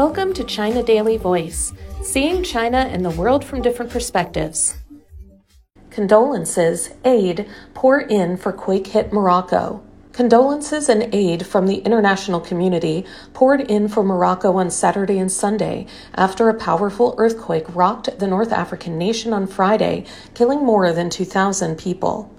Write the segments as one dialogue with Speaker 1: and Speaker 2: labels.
Speaker 1: Welcome to China Daily Voice, seeing China and the world from different perspectives. Condolences, aid pour in for quake hit Morocco. Condolences and aid from the international community poured in for Morocco on Saturday and Sunday after a powerful earthquake rocked the North African nation on Friday, killing more than 2,000 people.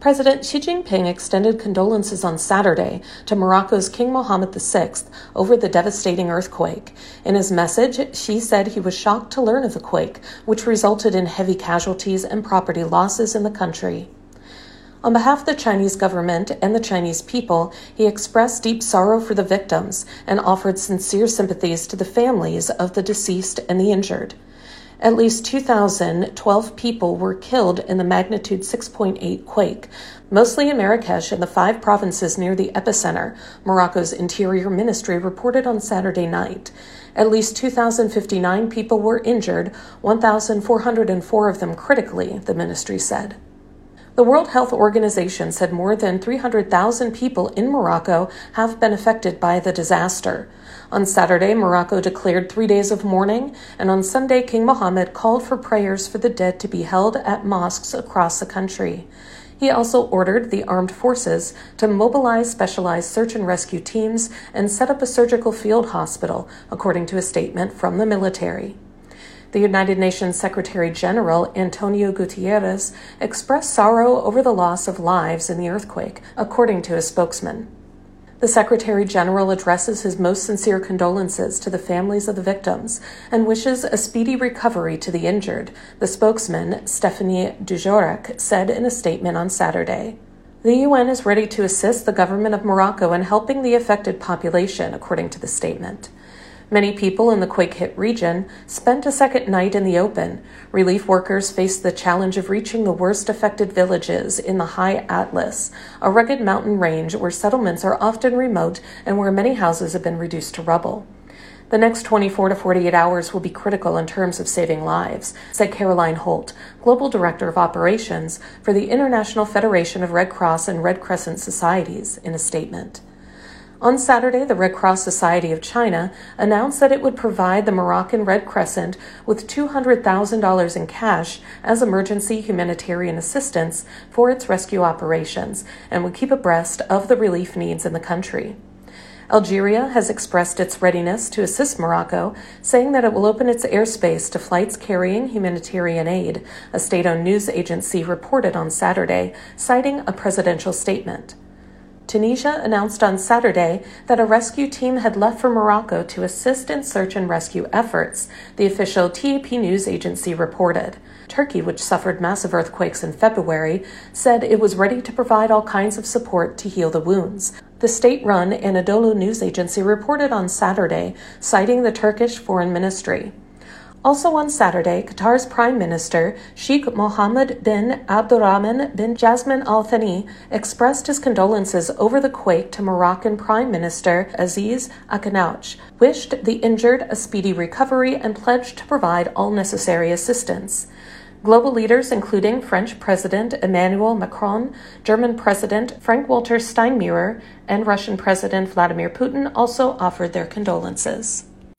Speaker 1: President Xi Jinping extended condolences on Saturday to Morocco's King Mohammed VI over the devastating earthquake. In his message, Xi said he was shocked to learn of the quake, which resulted in heavy casualties and property losses in the country. On behalf of the Chinese government and the Chinese people, he expressed deep sorrow for the victims and offered sincere sympathies to the families of the deceased and the injured. At least 2,012 people were killed in the magnitude 6.8 quake, mostly in Marrakech and the five provinces near the epicenter, Morocco's Interior Ministry reported on Saturday night. At least 2,059 people were injured, 1,404 of them critically, the ministry said. The World Health Organization said more than 300,000 people in Morocco have been affected by the disaster. On Saturday, Morocco declared three days of mourning, and on Sunday, King Mohammed called for prayers for the dead to be held at mosques across the country. He also ordered the armed forces to mobilize specialized search and rescue teams and set up a surgical field hospital, according to a statement from the military. The United Nations Secretary General Antonio Guterres expressed sorrow over the loss of lives in the earthquake, according to a spokesman. The Secretary General addresses his most sincere condolences to the families of the victims and wishes a speedy recovery to the injured, the spokesman, Stephanie Dujarric, said in a statement on Saturday. The UN is ready to assist the government of Morocco in helping the affected population, according to the statement. Many people in the quake hit region spent a second night in the open. Relief workers faced the challenge of reaching the worst affected villages in the High Atlas, a rugged mountain range where settlements are often remote and where many houses have been reduced to rubble. The next 24 to 48 hours will be critical in terms of saving lives, said Caroline Holt, Global Director of Operations for the International Federation of Red Cross and Red Crescent Societies, in a statement. On Saturday, the Red Cross Society of China announced that it would provide the Moroccan Red Crescent with $200,000 in cash as emergency humanitarian assistance for its rescue operations and would keep abreast of the relief needs in the country. Algeria has expressed its readiness to assist Morocco, saying that it will open its airspace to flights carrying humanitarian aid, a state owned news agency reported on Saturday, citing a presidential statement. Tunisia announced on Saturday that a rescue team had left for Morocco to assist in search and rescue efforts, the official TAP news agency reported. Turkey, which suffered massive earthquakes in February, said it was ready to provide all kinds of support to heal the wounds. The state run Anadolu news agency reported on Saturday, citing the Turkish Foreign Ministry. Also on Saturday, Qatar's Prime Minister Sheikh Mohammed bin Abdurrahman bin Jassim Al Thani expressed his condolences over the quake to Moroccan Prime Minister Aziz Akhannouch, wished the injured a speedy recovery, and pledged to provide all necessary assistance. Global leaders, including French President Emmanuel Macron, German President Frank Walter Steinmeier, and Russian President Vladimir Putin, also offered their condolences.